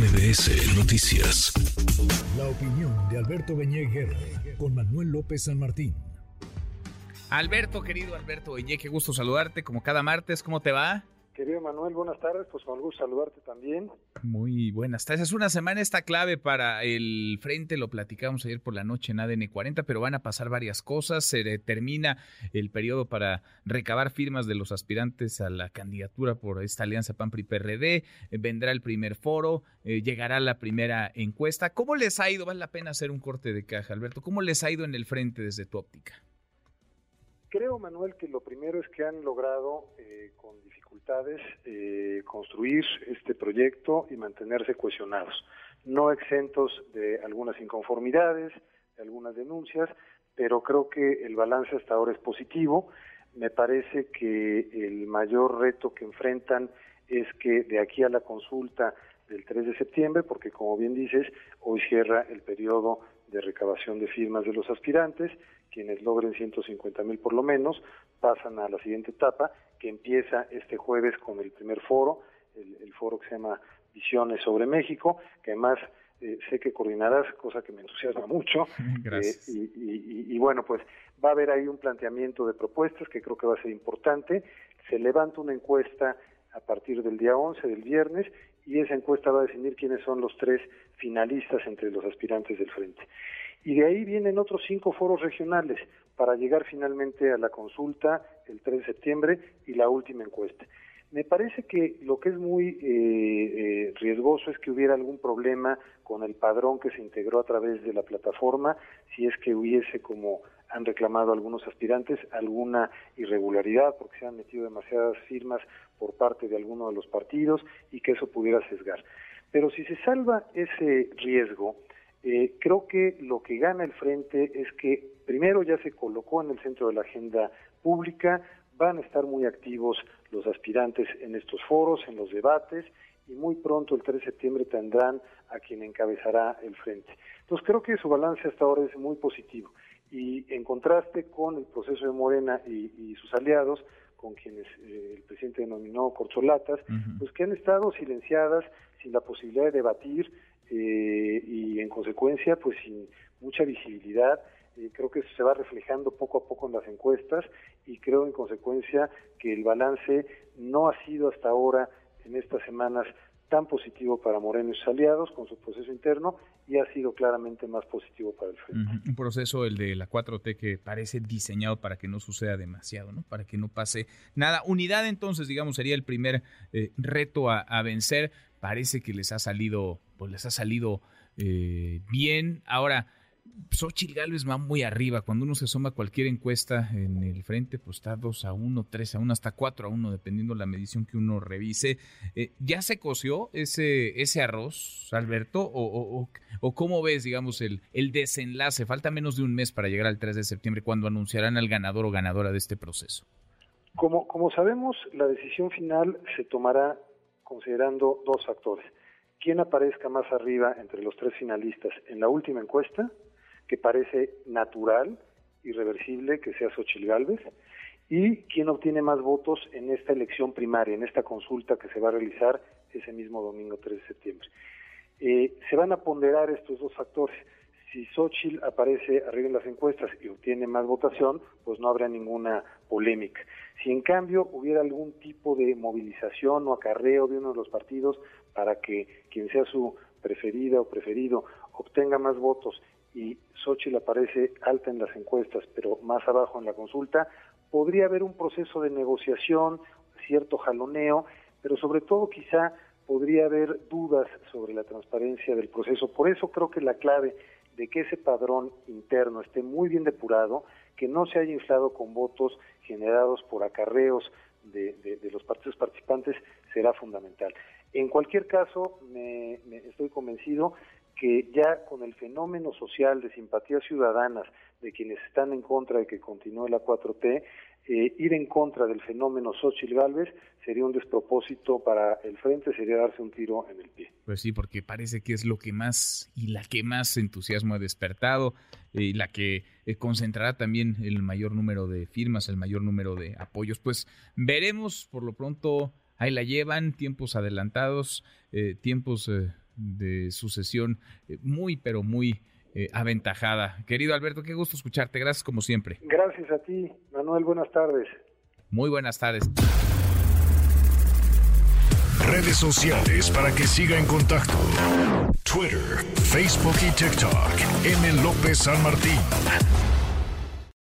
MBS Noticias. La opinión de Alberto Beñé con Manuel López San Martín. Alberto, querido Alberto Beñé, qué gusto saludarte como cada martes. ¿Cómo te va? Querido Manuel, buenas tardes, pues con gusto saludarte también. Muy buenas tardes. Es una semana esta clave para el frente, lo platicamos ayer por la noche en ADN 40, pero van a pasar varias cosas. Se termina el periodo para recabar firmas de los aspirantes a la candidatura por esta alianza PAN-PRI-PRD. Eh, vendrá el primer foro, eh, llegará la primera encuesta. ¿Cómo les ha ido? Vale la pena hacer un corte de caja, Alberto. ¿Cómo les ha ido en el frente desde tu óptica? Creo, Manuel, que lo primero es que han logrado eh, con dificultades eh, construir este proyecto y mantenerse cohesionados, no exentos de algunas inconformidades, de algunas denuncias, pero creo que el balance hasta ahora es positivo. Me parece que el mayor reto que enfrentan es que de aquí a la consulta del 3 de septiembre, porque como bien dices, hoy cierra el periodo de recabación de firmas de los aspirantes, quienes logren 150 mil por lo menos pasan a la siguiente etapa, que empieza este jueves con el primer foro, el, foro que se llama Visiones sobre México, que además eh, sé que coordinarás, cosa que me entusiasma mucho. Gracias. Eh, y, y, bueno, pues va a haber ahí un planteamiento de propuestas que creo que va a ser importante. Se levanta una encuesta a partir del día 11, del viernes, y esa encuesta va a definir quiénes son los tres finalistas entre los aspirantes del frente. Y de ahí vienen otros cinco foros regionales para llegar finalmente a la consulta el 3 de septiembre y la última encuesta. Me parece que lo que es muy eh, eh, riesgoso es que hubiera algún problema con el padrón que se integró a través de la plataforma, si es que hubiese, como han reclamado algunos aspirantes, alguna irregularidad porque se han metido demasiadas firmas por parte de alguno de los partidos y que eso pudiera sesgar. Pero si se salva ese riesgo, eh, creo que lo que gana el frente es que primero ya se colocó en el centro de la agenda pública, van a estar muy activos los aspirantes en estos foros, en los debates, y muy pronto, el 3 de septiembre, tendrán a quien encabezará el frente. Entonces creo que su balance hasta ahora es muy positivo. Y en contraste con el proceso de Morena y, sus aliados, con quienes eh, el presidente denominó corcholatas, pues que han estado silenciadas, sin la posibilidad de debatir, eh, y en consecuencia pues sin mucha visibilidad. Eh, creo que eso se va reflejando poco a poco en las encuestas y creo en consecuencia que el balance no ha sido hasta ahora en estas semanas tan positivo para Moreno y sus aliados con su proceso interno y ha sido claramente más positivo para el frente. Un proceso, el de la 4T, que parece diseñado para que no suceda demasiado, ¿no? Para que no pase nada. Unidad, entonces, digamos, sería el primer eh, reto a, a vencer parece que les ha salido, pues les ha salido eh, bien. Ahora, Xochitl Gálvez va muy arriba. Cuando uno se suma cualquier encuesta en el frente, pues está 2 a 1, 3 a 1, hasta 4 a 1, dependiendo la medición que uno revise. Eh, ¿Ya se coció ese, ese arroz, Alberto? O, o, cómo ves, digamos, el, el desenlace? Falta menos de un mes para llegar al 3 de septiembre, cuando anunciarán al ganador o ganadora de este proceso. Como, como sabemos, la decisión final se tomará considerando dos factores. Quién aparezca más arriba entre los tres finalistas en la última encuesta, que parece natural, irreversible, que sea Xochil Gálvez, y quién obtiene más votos en esta elección primaria, en esta consulta que se va a realizar ese mismo domingo 3 de septiembre. Eh, se van a ponderar estos dos factores si Xochitl aparece arriba en las encuestas y obtiene más votación, pues no habrá ninguna polémica. Si en cambio hubiera algún tipo de movilización o acarreo de uno de los partidos para que quien sea su preferida o preferido obtenga más votos y Xochitl aparece alta en las encuestas, pero más abajo en la consulta, podría haber un proceso de negociación, cierto jaloneo, pero sobre todo quizá podría haber dudas sobre la transparencia del proceso. Por eso creo que la clave de que ese padrón interno esté muy bien depurado, que no se haya inflado con votos generados por acarreos de, los partidos participantes, será fundamental. En cualquier caso, me, estoy convencido que ya con el fenómeno social de simpatías ciudadanas de quienes están en contra de que continúe la 4T, eh, ir en contra del fenómeno Xochitl Galvez sería un despropósito para el frente, sería darse un tiro en el pie. Pues sí, porque parece que es lo que más y la que más entusiasmo ha despertado eh, y la que eh, concentrará también el mayor número de firmas, el mayor número de apoyos. Pues veremos, por lo pronto ahí la llevan, tiempos adelantados, tiempos de sucesión eh, muy, pero muy eh, aventajada. Querido Alberto, qué gusto escucharte. Gracias como siempre. Gracias a ti, Manuel. Buenas tardes. Muy buenas tardes. Redes sociales para que siga en contacto: Twitter, Facebook y TikTok. M. López San Martín.